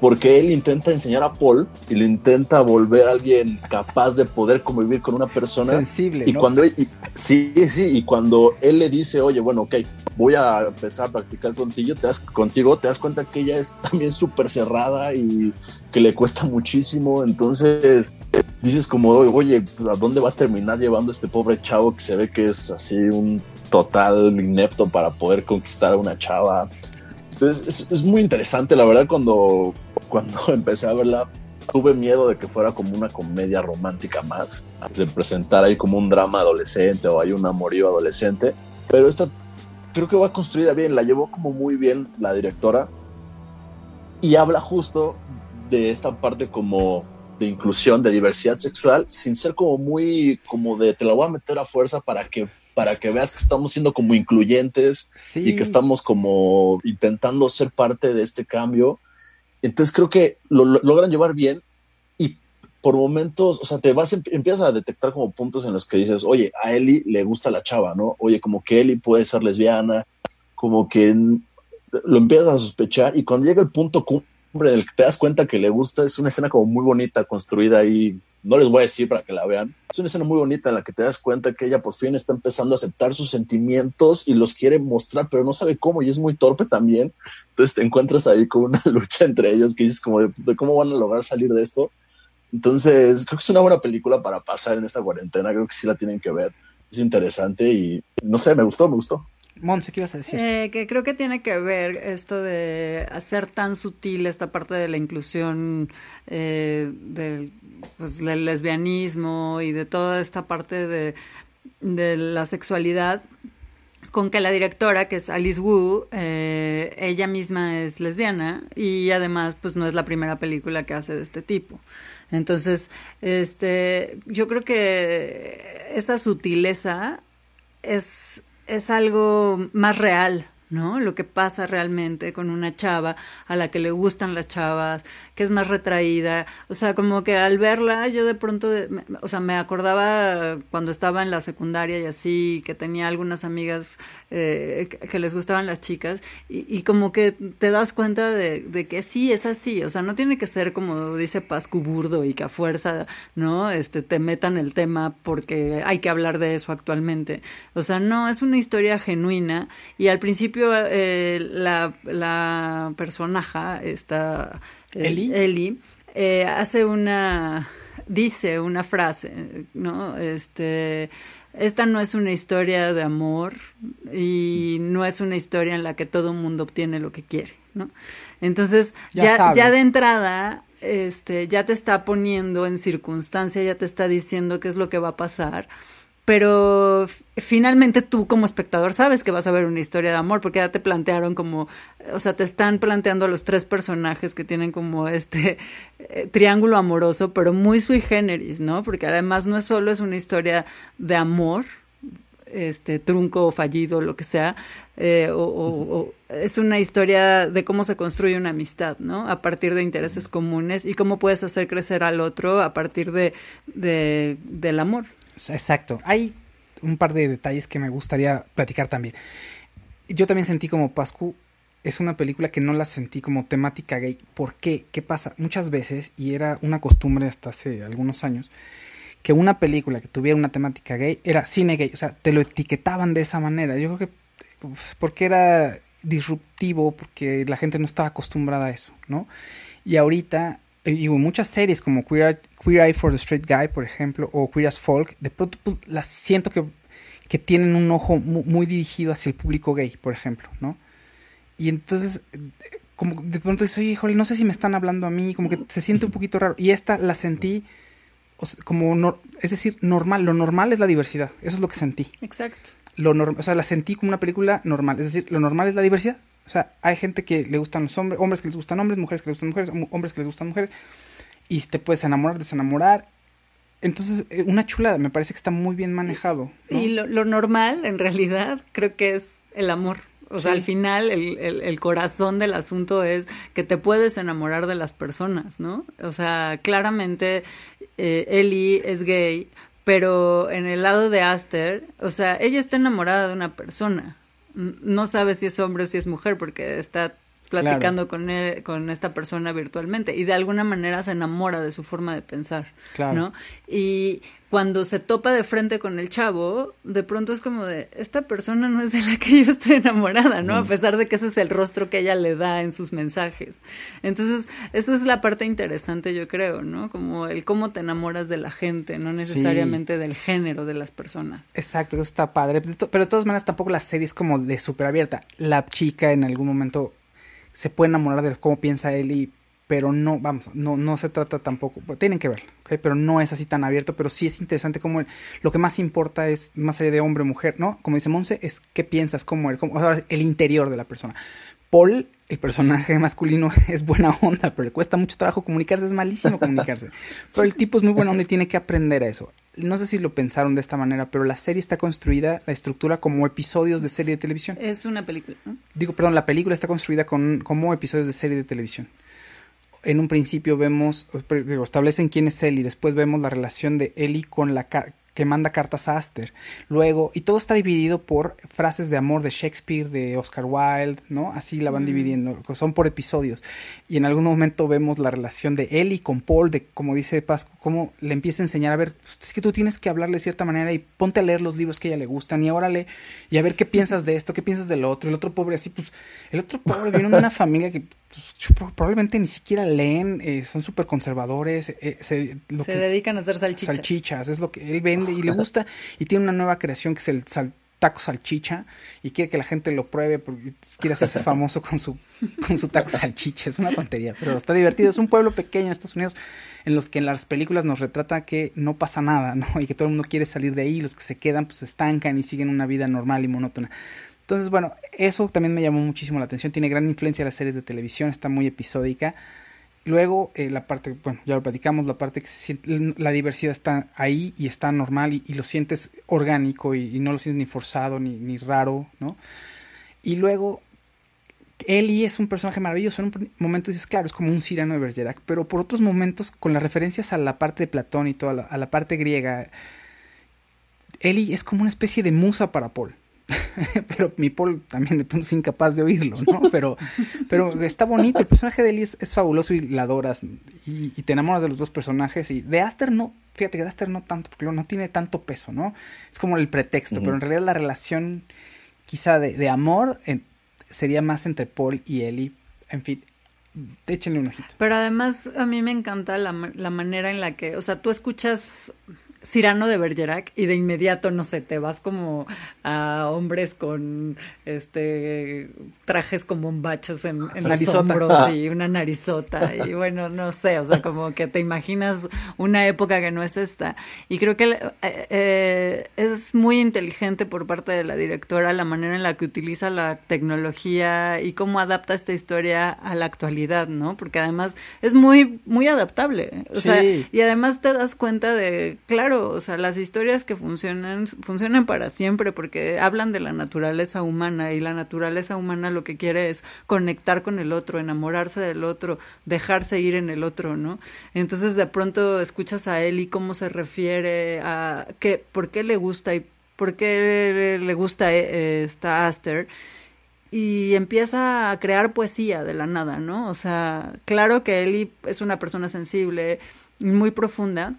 Porque él intenta enseñar a Paul y le intenta volver a alguien capaz de poder convivir con una persona. Sensible, Y ¿no? cuando él, y- sí, sí, y cuando él le dice, oye, bueno, ok, voy a empezar a practicar contigo, te das, contigo, te das cuenta que ella es también súper cerrada y que le cuesta muchísimo. Entonces dices como, oye, pues, ¿a dónde va a terminar llevando este pobre chavo que se ve que es así un total inepto para poder conquistar a una chava? Entonces es, es muy interesante, la verdad, cuando, cuando empecé a verla, tuve miedo de que fuera como una comedia romántica más, que se presentara ahí como un drama adolescente o hay un amorío adolescente, pero esta creo que va construida bien, la llevó como muy bien la directora y habla justo de esta parte como de inclusión, de diversidad sexual, sin ser como muy, como de te la voy a meter a fuerza para que para que veas que estamos siendo como incluyentes Sí. y que estamos como intentando ser parte de este cambio. Entonces creo que lo, lo- logran llevar bien y por momentos, o sea, te vas, em- empiezas a detectar como puntos en los que dices, oye, a Eli le gusta la chava, ¿no? Oye, como que Eli puede ser lesbiana, como que lo empiezas a sospechar y cuando llega el punto cumbre en el que te das cuenta que le gusta, es una escena como muy bonita, construida ahí, no les voy a decir para que la vean, es una escena muy bonita en la que te das cuenta que ella por fin está empezando a aceptar sus sentimientos y los quiere mostrar, pero no sabe cómo y es muy torpe también. Entonces te encuentras ahí con una lucha entre ellos que dices como de, de cómo van a lograr salir de esto. Entonces creo que es una buena película para pasar en esta cuarentena, creo que sí la tienen que ver, es interesante y no sé, me gustó, me gustó. Monse, ¿qué ibas a decir? Eh, que creo que tiene que ver esto de hacer tan sutil esta parte de la inclusión eh, del, pues, del lesbianismo y de toda esta parte de, la sexualidad con que la directora, que es Alice Wu, eh, ella misma es lesbiana y además pues no es la primera película que hace de este tipo. Entonces, este, yo creo que esa sutileza es, es algo más real, ¿no? Lo que pasa realmente con una chava a la que le gustan las chavas, que es más retraída. O sea, como que al verla yo de pronto, o sea, me acordaba cuando estaba en la secundaria y así, que tenía algunas amigas eh, que les gustaban las chicas y, como que te das cuenta de, que sí, es así. O sea, no tiene que ser como dice Pascu Burdo y que a fuerza, ¿no? Este, te metan el tema porque hay que hablar de eso actualmente. O sea, no, es una historia genuina y al principio eh, la, la personaja, esta eh, Eli, eh, hace una, dice una frase, ¿no? Este, esta no es una historia de amor y no es una historia en la que todo el mundo obtiene lo que quiere, ¿no? Entonces, ya, ya, de entrada, este, ya te está poniendo en circunstancia, ya te está diciendo qué es lo que va a pasar pero finalmente tú como espectador sabes que vas a ver una historia de amor porque ya te plantearon como, o sea, te están planteando a los tres personajes que tienen como este eh, triángulo amoroso, pero muy sui generis, ¿no? Porque además no es solo es una historia de amor, este trunco o fallido, lo que sea, eh, o, es una historia de cómo se construye una amistad, ¿no? A partir de intereses comunes y cómo puedes hacer crecer al otro a partir de, de del amor. Exacto. Hay un par de detalles que me gustaría platicar también. Yo también sentí como Pascu es una película que no la sentí como temática gay. ¿Por qué? ¿Qué pasa? Muchas veces, y era una costumbre hasta hace algunos años, que una película que tuviera una temática gay era cine gay. O sea, te lo etiquetaban de esa manera. Yo creo que porque era disruptivo, porque la gente no estaba acostumbrada a eso, ¿no? Y ahorita y muchas series como Queer, Eye for the Straight Guy, por ejemplo, o Queer as Folk, de pronto pues, las siento que, que tienen un ojo muy, dirigido hacia el público gay, por ejemplo, ¿no? Y entonces, como de pronto dices, oye, híjole, no sé si me están hablando a mí, como que se siente un poquito raro. Y esta la sentí como, no, es decir, normal. Lo normal es la diversidad, eso es lo que sentí. Exacto. Lo o sea, la sentí como una película normal, es decir, lo normal es la diversidad, o sea, hay gente que le gustan los hombres, hombres que les gustan hombres, mujeres que les gustan mujeres, hombres que les gustan mujeres, y te puedes enamorar, desenamorar. Entonces, eh, una chulada, me parece que está muy bien manejado. Y lo, normal, en realidad, creo que es el amor. O sea, al final, el, el, corazón del asunto es que te puedes enamorar de las personas, ¿no? O sea, claramente eh, Ellie es gay, pero en el lado de Aster, o sea, ella está enamorada de una persona no sabe si es hombre o si es mujer porque está platicando con, con esta persona virtualmente y de alguna manera se enamora de su forma de pensar, ¿no? Y cuando se topa de frente con el chavo, de pronto es como de, esta persona no es de la que yo estoy enamorada, ¿no? A mm. pesar de que ese es el rostro que ella le da en sus mensajes. Entonces, esa es la parte interesante, yo creo, ¿no? Como el cómo te enamoras de la gente, no necesariamente del género de las personas. Exacto, eso está padre. Pero de todas maneras, tampoco la serie es como de súper abierta. La chica en algún momento se puede enamorar de cómo piensa él y pero no, vamos, no, no se trata tampoco, tienen que verlo, ¿okay? pero no es así tan abierto, pero sí es interesante como lo que más importa es, más allá de hombre mujer, ¿no? Como dice Monse, es qué piensas, cómo, el, cómo el interior de la persona. Paul, el personaje masculino, es buena onda, pero le cuesta mucho trabajo comunicarse, es malísimo comunicarse. Pero el tipo es muy buena onda y tiene que aprender a eso. No sé si lo pensaron de esta manera, pero la serie está construida, la estructura como episodios de serie de televisión. Es una película, ¿no? Digo, perdón, la película está construida con, como episodios de serie de televisión. En un principio vemos, digo, establecen quién es Ellie, después vemos la relación de Ellie con la, que manda cartas a Aster. Luego, y todo está dividido por frases de amor de Shakespeare, de Oscar Wilde, ¿no? Así la van mm. dividiendo, son por episodios. Y en algún momento vemos la relación de Ellie con Paul, de como dice Pascu, cómo le empieza a enseñar a ver, es que tú tienes que hablarle de cierta manera y ponte a leer los libros que a ella le gustan y ahora lee y a ver qué piensas de esto, qué piensas del otro. El otro pobre, así, pues, el otro pobre viene de una familia que pues, probablemente ni siquiera leen, eh, son súper conservadores. Eh, se, dedican a hacer salchichas. Salchichas, es lo que él vende y le gusta. Y tiene una nueva creación que es el taco salchicha y quiere que la gente lo pruebe porque quiere hacerse famoso con su, con su taco salchicha. Es una tontería, pero está divertido. Es un pueblo pequeño en Estados Unidos en los que en las películas nos retrata que no pasa nada, ¿no? Y que todo el mundo quiere salir de ahí, los que se quedan pues se estancan y siguen una vida normal y monótona. Entonces, bueno, eso también me llamó muchísimo la atención. Tiene gran influencia en las series de televisión, está muy episódica. Luego, eh, la parte, bueno, ya lo platicamos, la parte que se siente, la diversidad está ahí y está normal y, lo sientes orgánico y, no lo sientes ni forzado ni, ni raro, ¿no? Y luego, Ellie es un personaje maravilloso. En un momento dices, claro, es como un Cyrano de Bergerac, pero por otros momentos, con las referencias a la parte de Platón y toda a la parte griega, Ellie es como una especie de musa para Paul. pero mi Paul también de pronto es incapaz de oírlo, ¿no? Pero, pero está bonito, el personaje de Ellie es, es fabuloso y la adoras y, y, te enamoras de los dos personajes y de Aster no, fíjate que de Aster no tanto, porque no tiene tanto peso, ¿no? Es como el pretexto, uh -huh. pero en realidad la relación quizá de, de amor en, sería más entre Paul y Ellie, en fin, échenle un ojito. Pero además a mí me encanta la, la manera en la que, o sea, tú escuchas Cirano de Bergerac y de inmediato, no sé, te vas como a hombres con este trajes como bombachos en, en los hombros y una narizota y bueno, no sé, o sea, como que te imaginas una época que no es esta. Y creo que eh, eh, es muy inteligente por parte de la directora la manera en la que utiliza la tecnología y cómo adapta esta historia a la actualidad, ¿no? Porque además es muy, muy adaptable. O sí. sea, y además te das cuenta de, claro, o sea, las historias que funcionan, funcionan para siempre porque hablan de la naturaleza humana y la naturaleza humana lo que quiere es conectar con el otro, enamorarse del otro, dejarse ir en el otro, ¿no? Entonces de pronto escuchas a él y cómo se refiere a qué, por qué le gusta y por qué le gusta eh, esta Aster y empieza a crear poesía de la nada, ¿no? O sea, claro que Ellie es una persona sensible muy profunda,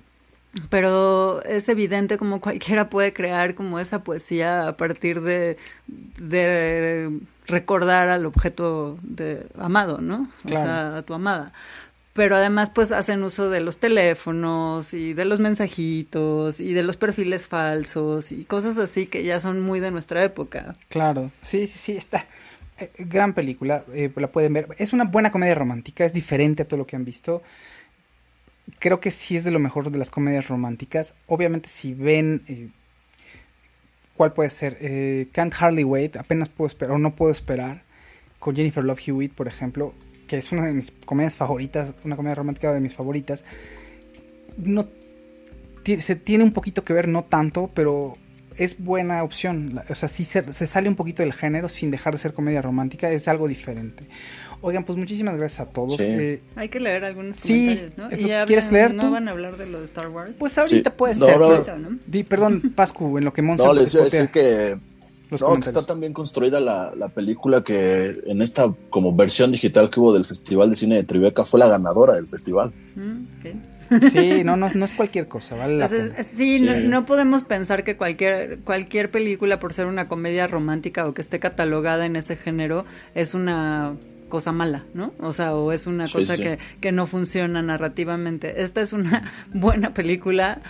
pero es evidente como cualquiera puede crear como esa poesía a partir de, de recordar al objeto de amado, ¿no? Claro. O sea, a tu amada. Pero además pues hacen uso de los teléfonos y de los mensajitos y de los perfiles falsos y cosas así que ya son muy de nuestra época. Claro, sí, sí, sí, está. Eh, gran película, eh, la pueden ver. Es una buena comedia romántica, es diferente a todo lo que han visto creo que sí es de lo mejor de las comedias románticas. Obviamente, si ven. Eh, ¿Cuál puede ser? Eh, Can't Hardly Wait, apenas puedo esperar, o no puedo esperar. Con Jennifer Love Hewitt, por ejemplo, que es una de mis comedias favoritas, una comedia romántica de mis favoritas. No. Se tiene un poquito que ver, no tanto, pero es buena opción. O sea, sí se, se, sale un poquito del género sin dejar de ser comedia romántica, es algo diferente. Oigan, pues muchísimas gracias a todos. Sí. Eh, Hay que leer algunos sí, comentarios, ¿no? Y ya ¿Quieres hablan- leer ¿No tú? van a hablar de lo de Star Wars? Pues ahorita Sí. puede No, ser. no. pues. Di, perdón, Pascu, en lo que Monza No, les iba a decir que, los no, que está tan bien construida la, la película que en esta como versión digital que hubo del Festival de Cine de Tribeca fue la ganadora del festival. Mm, ok. Sí, no, no, no es cualquier cosa, vale la Entonces, pena. sí, Sí. No, no podemos pensar que cualquier, cualquier película, por ser una comedia romántica o que esté catalogada en ese género, es una cosa mala, ¿no? O sea, o es una Sí, cosa sí. Que, que no funciona narrativamente. Esta es una buena película.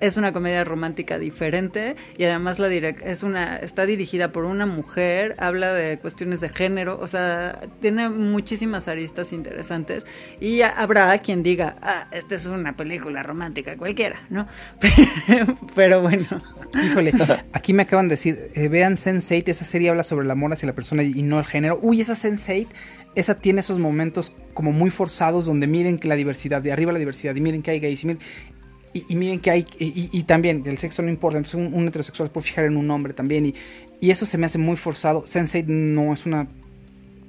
Es una comedia romántica diferente y además la es una está dirigida por una mujer, habla de cuestiones de género, o sea, tiene muchísimas aristas interesantes y habrá quien diga, ah, esta es una película romántica cualquiera, ¿no? Pero bueno. Híjole, aquí me acaban de decir, eh, vean Sense8, esa serie habla sobre el amor hacia la persona y no el género. Uy, esa Sense8, esa tiene esos momentos como muy forzados donde miren que la diversidad, de arriba la diversidad, y miren que hay gays, y miren, y, y miren que hay, y, y- y también el sexo no importa, entonces un, un heterosexual se puede fijar en un hombre también, y, y eso se me hace muy forzado. Sense8 no es una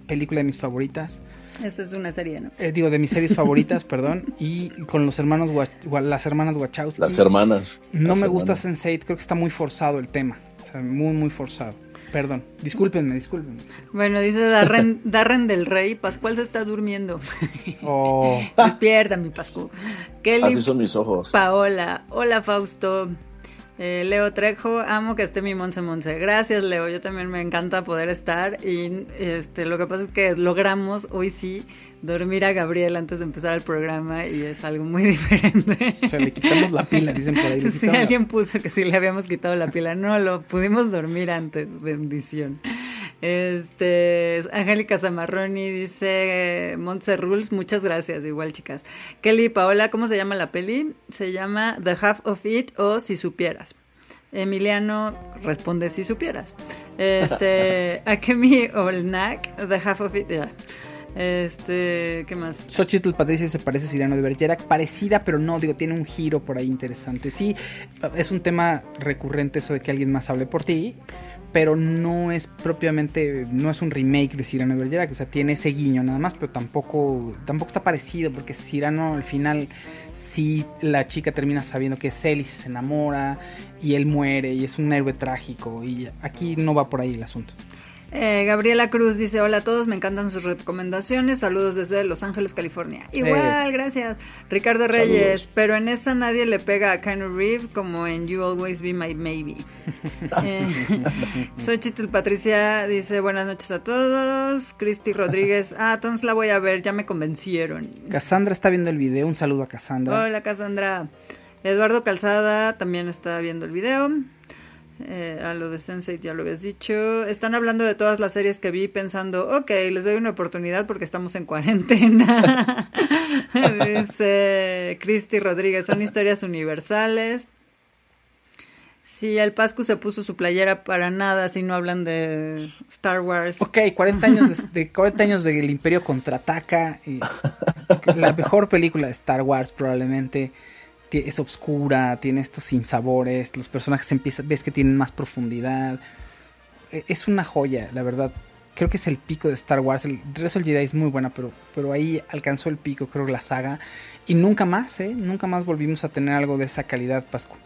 película de mis favoritas. Eso es una serie, ¿no? Eh, digo, de mis series favoritas, perdón, y con los hermanos, las hermanas Wachowski. Las hermanas. No Las me gusta hermanas. Sense8, creo que está muy forzado el tema. O sea, muy, muy forzado. Perdón, discúlpenme, discúlpenme. Bueno, dice Darren, Darren del Rey, Pascual se está durmiendo. Oh, Despierta, mi Pascu. Kelly Así son mis ojos. Paola, hola Fausto. Eh, Leo Trejo, amo que esté mi Monse Monse. Gracias, Leo. Yo también me encanta poder estar. Y este, lo que pasa es que logramos hoy sí dormir a Gabriel antes de empezar el programa y es algo muy diferente. O sea, le quitamos la pila, dicen por ahí. Sí, alguien puso que sí le habíamos quitado la pila. No, lo pudimos dormir antes. Bendición. Este, Angélica Zamarroni dice, Montse Rules, muchas gracias, igual chicas. Kelly Paola, ¿cómo se llama la peli? Se llama The Half of It o Si Supieras. Emiliano responde si supieras. Este, Akemi Olnak, The Half of It. Este, ¿qué más? Xochitl Patricia se parece a Cyrano de Bergerac, parecida, pero no, digo, tiene un giro por ahí interesante. Sí, es un tema recurrente eso de que alguien más hable por ti, pero no es propiamente, no es un remake de Cyrano de Bergerac, o sea, tiene ese guiño nada más, pero tampoco, tampoco está parecido, porque Cyrano al final sí la chica termina sabiendo que es él y se enamora, y él muere, y es un héroe trágico, y aquí no va por ahí el asunto. Eh, Gabriela Cruz dice, hola a todos, me encantan sus recomendaciones, saludos desde Los Ángeles, California. Igual, Eh. gracias. Ricardo Reyes, pero en esa nadie le pega a Keanu Reeves como en You Always Be My Maybe. eh, Xochitl Patricia dice, buenas noches a todos. Cristi Rodríguez, ah, entonces la voy a ver, ya me convencieron. Cassandra está viendo el video, un saludo a Cassandra. Hola Cassandra. Eduardo Calzada también está viendo el video. Eh, a lo de Sensei ya lo habías dicho. Están hablando de todas las series que vi pensando, ok, les doy una oportunidad porque estamos en cuarentena. Dice Cristi Rodríguez, son historias universales. Sí, el Pascu se puso su playera para nada si no hablan de Star Wars. Ok, 40 años de, de 40 años del Imperio contraataca. eh, la mejor película de Star Wars probablemente es oscura, tiene estos sinsabores, los personajes empiezan, ves que tienen más profundidad. Eh, Es una joya, la verdad. Creo que es el pico de Star Wars. El Regreso del Jedi es muy buena, pero, pero ahí alcanzó el pico, creo, la saga. Y nunca más, ¿eh? Nunca más volvimos a tener algo de esa calidad, Pascu.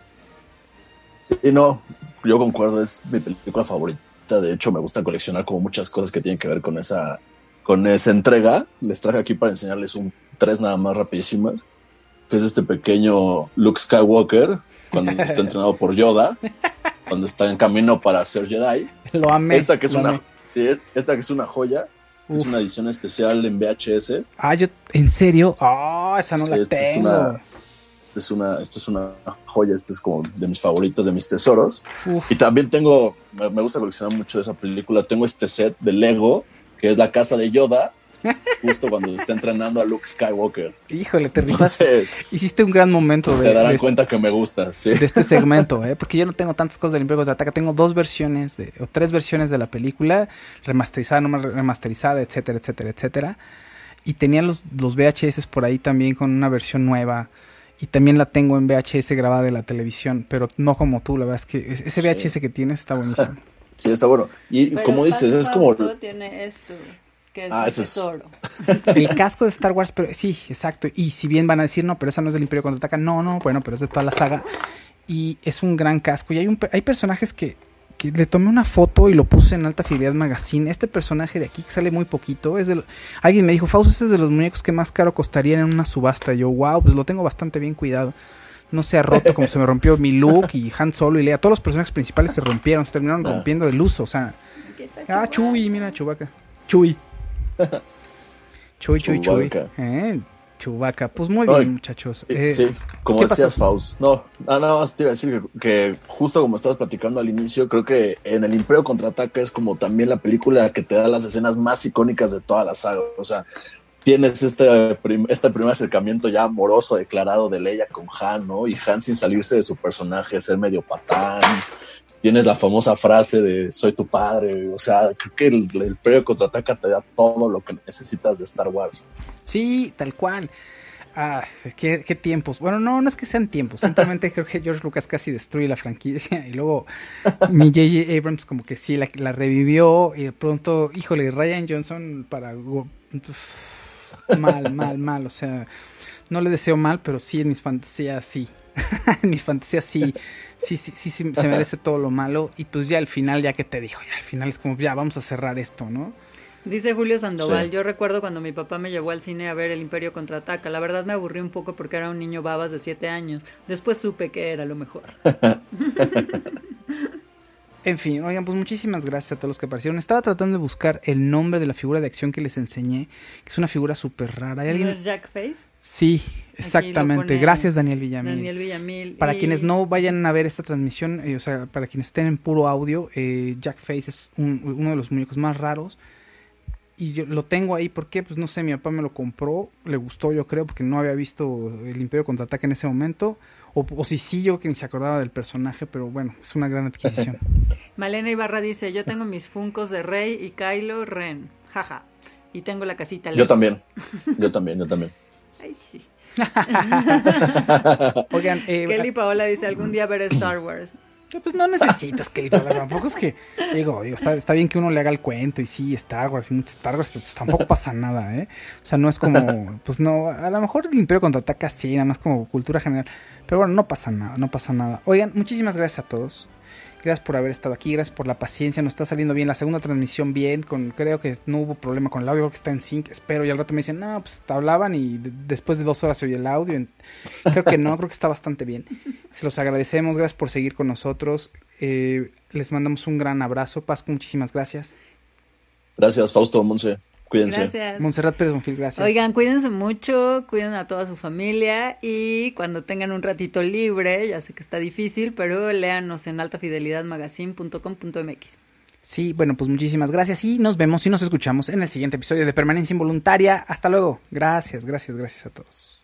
Sí, no, yo concuerdo, es mi película favorita. De hecho, me gusta coleccionar como muchas cosas que tienen que ver con esa, con esa entrega. Les traje aquí para enseñarles un tres nada más rapidísimas, que es este pequeño Luke Skywalker, cuando está entrenado por Yoda, cuando está en camino para ser Jedi. Lo amé. Esta que es una, sí, esta que es una joya, es una edición especial en VHS. Ah, yo, ¿en serio? Ah, esa no Sí, la esta es tengo. una- Esta es una, esta es una joya, esta es como de mis favoritas, de mis tesoros. Uf. Y también tengo, me, me gusta coleccionar mucho esa película. Tengo este set de Lego, que es la casa de Yoda, justo cuando está entrenando a Luke Skywalker. Híjole, te. Entonces, Hiciste un gran momento de, te darán de- cuenta que me gusta, sí. de este segmento, ¿eh? Porque yo no tengo tantas cosas del Imperio Contraataca. Tengo dos versiones, de, o tres versiones de la película, remasterizada, no más remasterizada, etcétera, etcétera, etcétera. Y tenía los, los VHS por ahí también con una versión nueva. Y también la tengo en VHS grabada de la televisión, pero no como tú, la verdad es que es- ese VHS que tienes está buenísimo. Sí, está bueno. Y Pero como dices, es como... Tiene esto, que es Ah, un eso es- tesoro. El casco de Star Wars, pero sí, exacto. Y si bien van a decir, no, pero esa no es del Imperio Contraataca, no, no, bueno, pero es de toda la saga. Y es un gran casco. Y hay, un, hay personajes que, que le tomé una foto y lo puse en Alta Fidelidad Magazine. Este personaje de aquí que sale muy poquito, es de lo- alguien me dijo, Fausto, ese es de los muñecos que más caro costarían en una subasta. Y yo, wow, pues lo tengo bastante bien cuidado. No se ha roto como se me rompió mi Luke y Han Solo y Leia. Todos los personajes principales se rompieron, se terminaron rompiendo del uso. O sea, ah, Chuy, mira, Chubaca. Chuy. Chuy, chuy, chuy. Chewbacca. Eh, Chubaca. Pues muy Ay, bien, muchachos. Eh, Eh, sí, como ¿qué decías? Faust. No, ah, nada más te iba a decir que, que justo como estabas platicando al inicio, creo que en El Imperio Contraataca es como también la película que te da las escenas más icónicas de toda la saga. O sea, tienes este, prim- este primer acercamiento ya amoroso declarado de Leia con Han, ¿no? Y Han sin salirse de su personaje, ser medio patán. Tienes la famosa frase de soy tu padre. O sea, creo que el, el Contraataca te da todo lo que necesitas de Star Wars. Sí, tal cual. Ah, qué, qué tiempos. Bueno, no, no es que sean tiempos. Simplemente creo que George Lucas casi destruye la franquicia. Y luego mi J.J. Abrams como que sí la, la revivió. Y de pronto, híjole, Ryan Johnson para... uf, mal, mal, mal. O sea, no le deseo mal, pero sí en mis fantasías sí. en mis fantasías sí, sí, sí, sí, sí, se merece todo lo malo. Y pues ya al final, ya que te dijo, ya al final es como, ya vamos a cerrar esto, ¿no? Dice Julio Sandoval, Sí. yo recuerdo cuando mi papá me llevó al cine a ver El Imperio Contraataca. La verdad me aburrí un poco porque era un niño babas de 7 años. Después supe que era lo mejor. En fin, oigan, pues muchísimas gracias a todos los que aparecieron. Estaba tratando de buscar el nombre de la figura de acción que les enseñé, que es una figura súper rara. ¿Hay ¿No alguien? es Jack Face? Sí, exactamente. Gracias, Daniel Villamil. Daniel Villamil. Para Y- quienes no vayan a ver esta transmisión, eh, o sea, para quienes estén en puro audio, eh, Jack Face es un- uno de los muñecos más raros. Y yo lo tengo ahí porque, pues no sé, mi papá me lo compró, le gustó yo creo, porque no había visto el Imperio Contraataca en ese momento. O, o si sí, yo que ni se acordaba del personaje, pero bueno, es una gran adquisición. Malena Ibarra dice, yo tengo mis funcos de Rey y Kylo Ren. Jaja. Y tengo la casita. Yo también. Yo también, yo también. Ay, sí. Oigan, eh, Kelly Paola dice, algún día veré Star Wars. Pues no necesitas que tampoco es que digo, está, está bien que uno le haga el cuento y sí, Star Wars y muchos Star Wars, pero pues tampoco pasa nada, ¿eh? O sea, no es como, pues no, a lo mejor el Imperio contraataca sí, nada más como cultura general, pero bueno, no pasa nada, no pasa nada. Oigan, muchísimas gracias a todos. Gracias por haber estado aquí, gracias por la paciencia, nos está saliendo bien la segunda transmisión bien, creo que no hubo problema con el audio, creo que está en sync, espero y al rato me dicen, no, pues te hablaban y de- después de dos horas se oye el audio, creo que no, creo que está bastante bien. Se los agradecemos, gracias por seguir con nosotros, Eh, les mandamos un gran abrazo, Pascu, muchísimas gracias. Gracias, Fausto, Monse. Cuídense. Gracias. Montserrat Pérez Bonfil, gracias. Oigan, cuídense mucho, cuiden a toda su familia y cuando tengan un ratito libre, ya sé que está difícil, pero léanos en altafidelidadmagazine.com.mx. Sí, bueno, pues muchísimas gracias y nos vemos y nos escuchamos en el siguiente episodio de Permanencia Involuntaria. Hasta luego. Gracias, gracias, gracias a todos.